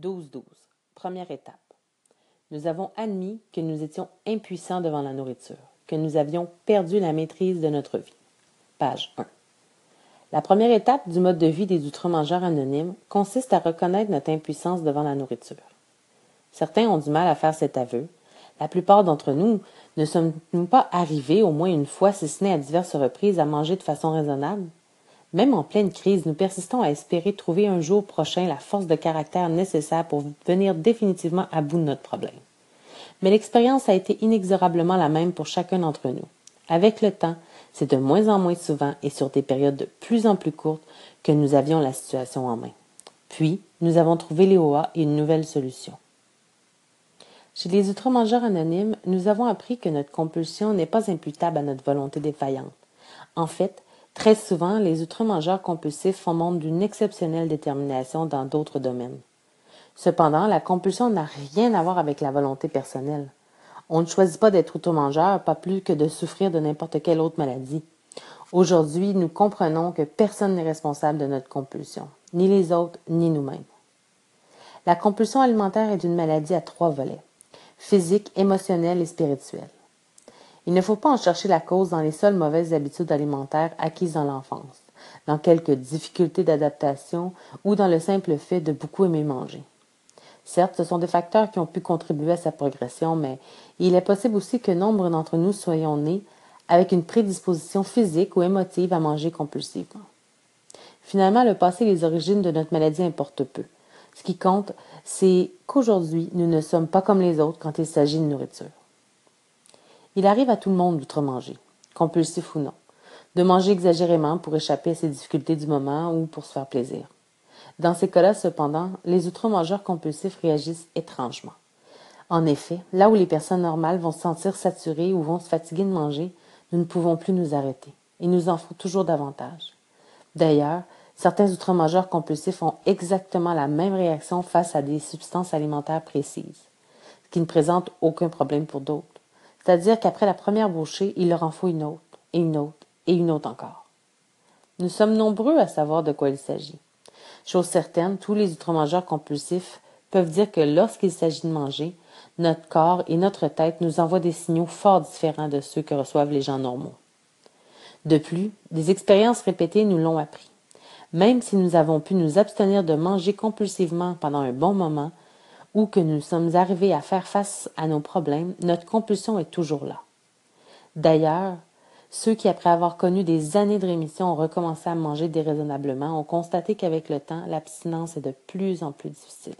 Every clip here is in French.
12-12. Première étape. Nous avons admis que nous étions impuissants devant la nourriture, que nous avions perdu la maîtrise de notre vie. Page 1. La première étape du mode de vie des outre-mangeurs anonymes consiste à reconnaître notre impuissance devant la nourriture. Certains ont du mal à faire cet aveu. La plupart d'entre nous ne sommes-nous pas arrivés au moins une fois, si ce n'est à diverses reprises, à manger de façon raisonnable? Même en pleine crise, nous persistons à espérer trouver un jour prochain la force de caractère nécessaire pour venir définitivement à bout de notre problème. Mais l'expérience a été inexorablement la même pour chacun d'entre nous. Avec le temps, c'est de moins en moins souvent et sur des périodes de plus en plus courtes que nous avions la situation en main. Puis, nous avons trouvé les OA et une nouvelle solution. Chez les outre-mangeurs anonymes, nous avons appris que notre compulsion n'est pas imputable à notre volonté défaillante. En fait, Très souvent, les outre-mangeurs compulsifs font montre d'une exceptionnelle détermination dans d'autres domaines. Cependant, la compulsion n'a rien à voir avec la volonté personnelle. On ne choisit pas d'être outre-mangeur, pas plus que de souffrir de n'importe quelle autre maladie. Aujourd'hui, nous comprenons que personne n'est responsable de notre compulsion, ni les autres, ni nous-mêmes. La compulsion alimentaire est une maladie à trois volets physique, émotionnelle et spirituelle. Il ne faut pas en chercher la cause dans les seules mauvaises habitudes alimentaires acquises dans l'enfance, dans quelques difficultés d'adaptation ou dans le simple fait de beaucoup aimer manger. Certes, ce sont des facteurs qui ont pu contribuer à sa progression, mais il est possible aussi que nombre d'entre nous soyons nés avec une prédisposition physique ou émotive à manger compulsivement. Finalement, le passé et les origines de notre maladie importent peu. Ce qui compte, c'est qu'aujourd'hui, nous ne sommes pas comme les autres quand il s'agit de nourriture. Il arrive à tout le monde d'outre-manger, compulsif ou non, de manger exagérément pour échapper à ses difficultés du moment ou pour se faire plaisir. Dans ces cas-là, cependant, les outre-mangeurs compulsifs réagissent étrangement. En effet, là où les personnes normales vont se sentir saturées ou vont se fatiguer de manger, nous ne pouvons plus nous arrêter. Il nous en faut toujours davantage. D'ailleurs, certains outre-mangeurs compulsifs ont exactement la même réaction face à des substances alimentaires précises, ce qui ne présente aucun problème pour d'autres. C'est-à-dire qu'après la première bouchée, il leur en faut une autre, et une autre, et une autre encore. Nous sommes nombreux à savoir de quoi il s'agit. Chose certaine, tous les outre-mangeurs compulsifs peuvent dire que lorsqu'il s'agit de manger, notre corps et notre tête nous envoient des signaux fort différents de ceux que reçoivent les gens normaux. De plus, des expériences répétées nous l'ont appris. Même si nous avons pu nous abstenir de manger compulsivement pendant un bon moment, ou que nous sommes arrivés à faire face à nos problèmes, notre compulsion est toujours là. D'ailleurs, ceux qui, après avoir connu des années de rémission, ont recommencé à manger déraisonnablement, ont constaté qu'avec le temps, l'abstinence est de plus en plus difficile.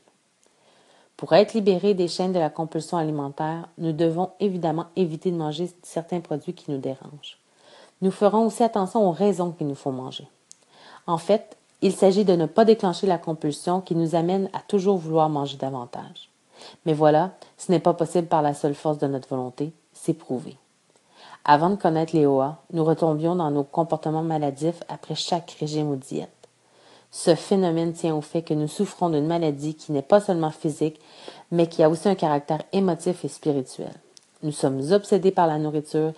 Pour être libérés des chaînes de la compulsion alimentaire, nous devons évidemment éviter de manger certains produits qui nous dérangent. Nous ferons aussi attention aux raisons qu'il nous faut manger. En fait, il s'agit de ne pas déclencher la compulsion qui nous amène à toujours vouloir manger davantage. Mais voilà, ce n'est pas possible par la seule force de notre volonté, c'est prouvé. Avant de connaître les OA, nous retombions dans nos comportements maladifs après chaque régime ou diète. Ce phénomène tient au fait que nous souffrons d'une maladie qui n'est pas seulement physique, mais qui a aussi un caractère émotif et spirituel. Nous sommes obsédés par la nourriture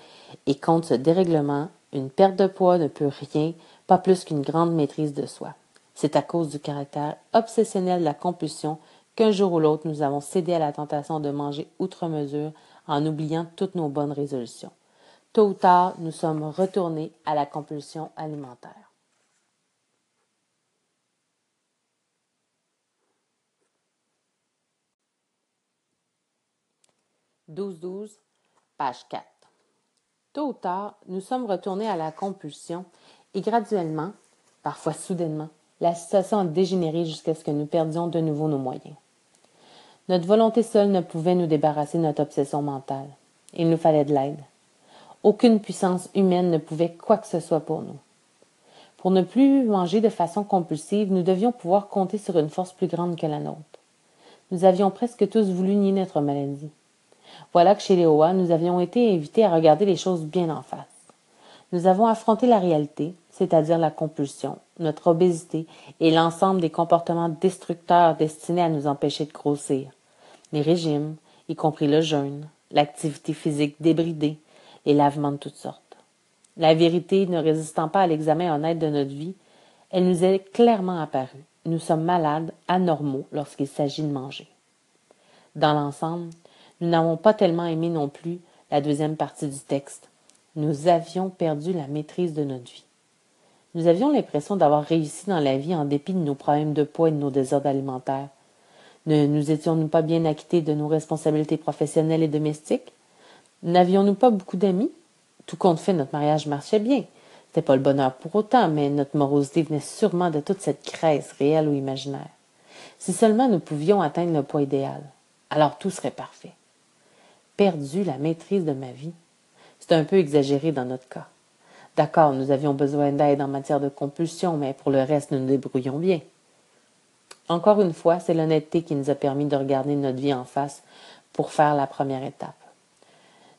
et contre ce dérèglement, une perte de poids ne peut rien pas plus qu'une grande maîtrise de soi. C'est à cause du caractère obsessionnel de la compulsion qu'un jour ou l'autre nous avons cédé à la tentation de manger outre mesure en oubliant toutes nos bonnes résolutions. Tôt ou tard, nous sommes retournés à la compulsion alimentaire. Douze douze, page 4. Tôt ou tard, nous sommes retournés à la compulsion et graduellement, parfois soudainement, la situation a dégénéré jusqu'à ce que nous perdions de nouveau nos moyens. Notre volonté seule ne pouvait nous débarrasser de notre obsession mentale. Il nous fallait de l'aide. Aucune puissance humaine ne pouvait quoi que ce soit pour nous. Pour ne plus manger de façon compulsive, nous devions pouvoir compter sur une force plus grande que la nôtre. Nous avions presque tous voulu nier notre maladie. Voilà que chez les OA, nous avions été invités à regarder les choses bien en face. Nous avons affronté la réalité, c'est-à-dire la compulsion, notre obésité et l'ensemble des comportements destructeurs destinés à nous empêcher de grossir. Les régimes, y compris le jeûne, l'activité physique débridée, les lavements de toutes sortes. La vérité ne résistant pas à l'examen honnête de notre vie, elle nous est clairement apparue. nous sommes malades, anormaux lorsqu'il s'agit de manger. Dans l'ensemble, nous n'avons pas tellement aimé non plus la deuxième partie du texte. Nous avions perdu la maîtrise de notre vie. Nous avions l'impression d'avoir réussi dans la vie en dépit de nos problèmes de poids et de nos désordres alimentaires. Ne nous étions-nous pas bien acquittés de nos responsabilités professionnelles et domestiques? N'avions-nous pas beaucoup d'amis? Tout compte fait, notre mariage marchait bien. C'était pas le bonheur pour autant, mais notre morosité venait sûrement de toute cette craisse réelle ou imaginaire. Si seulement nous pouvions atteindre le poids idéal, alors tout serait parfait. Perdu la maîtrise de ma vie. C'est un peu exagéré dans notre cas. D'accord, nous avions besoin d'aide en matière de compulsion, mais pour le reste, nous nous débrouillons bien. Encore une fois, c'est l'honnêteté qui nous a permis de regarder notre vie en face pour faire la première étape.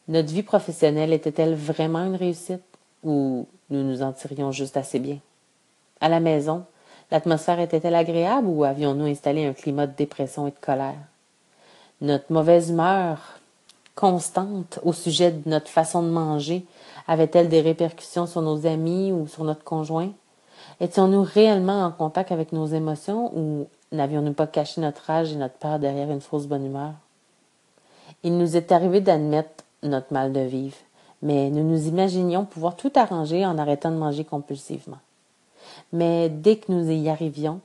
Notre vie professionnelle était-elle vraiment une réussite ou nous nous en tirions juste assez bien? À la maison, l'atmosphère était-elle agréable ou avions-nous installé un climat de dépression et de colère? Notre mauvaise humeur constante au sujet de notre façon de manger? Avait-elle des répercussions sur nos amis ou sur notre conjoint? Étions-nous réellement en contact avec nos émotions ou n'avions-nous pas caché notre rage et notre peur derrière une fausse bonne humeur? Il nous est arrivé d'admettre notre mal de vivre, mais nous nous imaginions pouvoir tout arranger en arrêtant de manger compulsivement. Mais dès que nous y arrivions,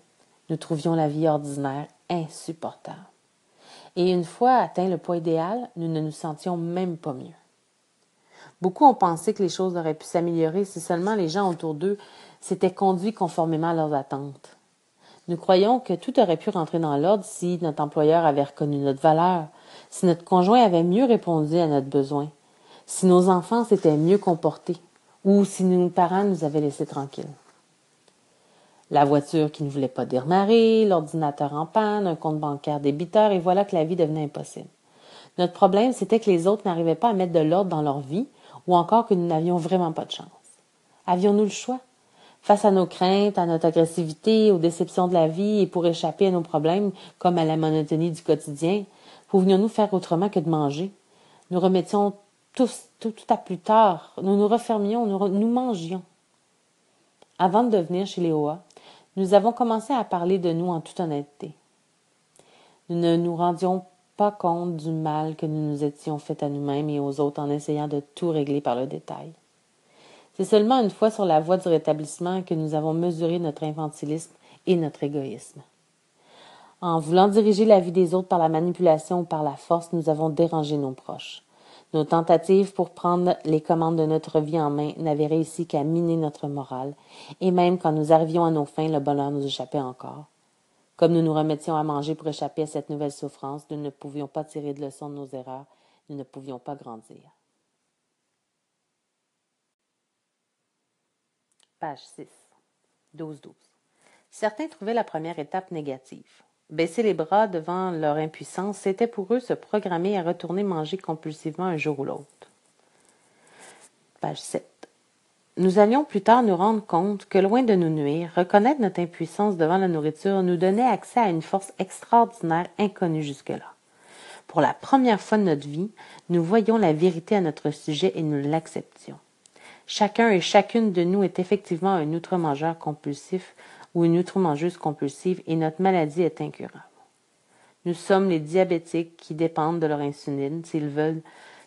nous trouvions la vie ordinaire insupportable. Et une fois atteint le poids idéal, nous ne nous sentions même pas mieux. Beaucoup ont pensé que les choses auraient pu s'améliorer si seulement les gens autour d'eux s'étaient conduits conformément à leurs attentes. Nous croyons que tout aurait pu rentrer dans l'ordre si notre employeur avait reconnu notre valeur, si notre conjoint avait mieux répondu à notre besoin, si nos enfants s'étaient mieux comportés, ou si nos parents nous avaient laissés tranquilles. La voiture qui ne voulait pas démarrer, l'ordinateur en panne, un compte bancaire débiteur, et voilà que la vie devenait impossible. Notre problème, c'était que les autres n'arrivaient pas à mettre de l'ordre dans leur vie, ou encore que nous n'avions vraiment pas de chance. Avions-nous le choix? Face à nos craintes, à notre agressivité, aux déceptions de la vie et pour échapper à nos problèmes, comme à la monotonie du quotidien, pouvions-nous faire autrement que de manger? Nous remettions tout, à plus tard, nous nous refermions, nous, nous mangions. Avant de venir chez Léoa, nous avons commencé à parler de nous en toute honnêteté. Nous ne nous rendions pas compte du mal que nous nous étions fait à nous-mêmes et aux autres en essayant de tout régler par le détail. C'est seulement une fois sur la voie du rétablissement que nous avons mesuré notre infantilisme et notre égoïsme. En voulant diriger la vie des autres par la manipulation ou par la force, nous avons dérangé nos proches. Nos tentatives pour prendre les commandes de notre vie en main n'avaient réussi qu'à miner notre morale, et même quand nous arrivions à nos fins, le bonheur nous échappait encore. Comme nous nous remettions à manger pour échapper à cette nouvelle souffrance, nous ne pouvions pas tirer de leçons de nos erreurs, nous ne pouvions pas grandir. Page 6. 12-12. Certains trouvaient la première étape négative. Baisser les bras devant leur impuissance, c'était pour eux se programmer à retourner manger compulsivement un jour ou l'autre. Page 7. Nous allions plus tard nous rendre compte que, loin de nous nuire, reconnaître notre impuissance devant la nourriture nous donnait accès à une force extraordinaire inconnue jusque-là. Pour la première fois de notre vie, nous voyions la vérité à notre sujet et nous l'acceptions. Chacun et chacune de nous est effectivement un outre-mangeur compulsif ou une outre-mangeuse compulsive et notre maladie est incurable. Nous sommes les diabétiques qui dépendent de leur insuline s'ils veulent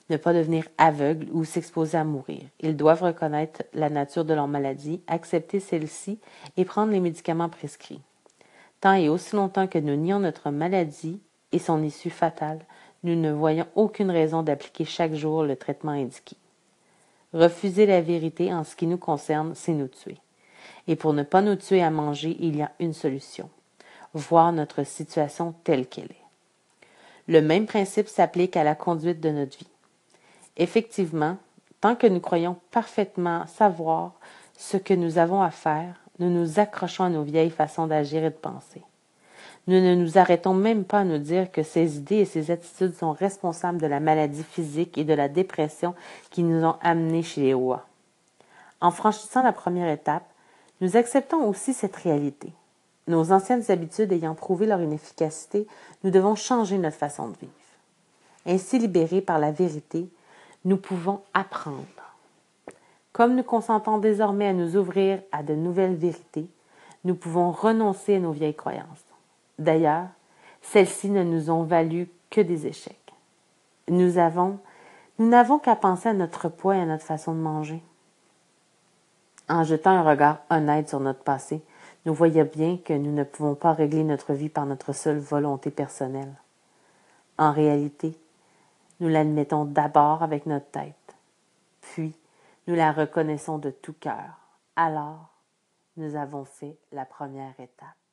ne pas devenir aveugles ou s'exposer à mourir. Ils doivent reconnaître la nature de leur maladie, accepter celle-ci et prendre les médicaments prescrits. Tant et aussi longtemps que nous nions notre maladie et son issue fatale, nous ne voyons aucune raison d'appliquer chaque jour le traitement indiqué. Refuser la vérité en ce qui nous concerne, c'est nous tuer. Et pour ne pas nous tuer à manger, il y a une solution. Voir notre situation telle qu'elle est. Le même principe s'applique à la conduite de notre vie. Effectivement, tant que nous croyons parfaitement savoir ce que nous avons à faire, nous nous accrochons à nos vieilles façons d'agir et de penser. Nous ne nous arrêtons même pas à nous dire que ces idées et ces attitudes sont responsables de la maladie physique et de la dépression qui nous ont amenés chez les rois. En franchissant la première étape, nous acceptons aussi cette réalité. Nos anciennes habitudes ayant prouvé leur inefficacité, nous devons changer notre façon de vivre. Ainsi libérés par la vérité, nous pouvons apprendre. Comme nous consentons désormais à nous ouvrir à de nouvelles vérités, nous pouvons renoncer à nos vieilles croyances. D'ailleurs, celles-ci ne nous ont valu que des échecs. Nous avons, nous n'avons qu'à penser à notre poids et à notre façon de manger. En jetant un regard honnête sur notre passé, nous voyons bien que nous ne pouvons pas régler notre vie par notre seule volonté personnelle. En réalité, nous l'admettons d'abord avec notre tête, puis nous la reconnaissons de tout cœur. Alors, nous avons fait la première étape.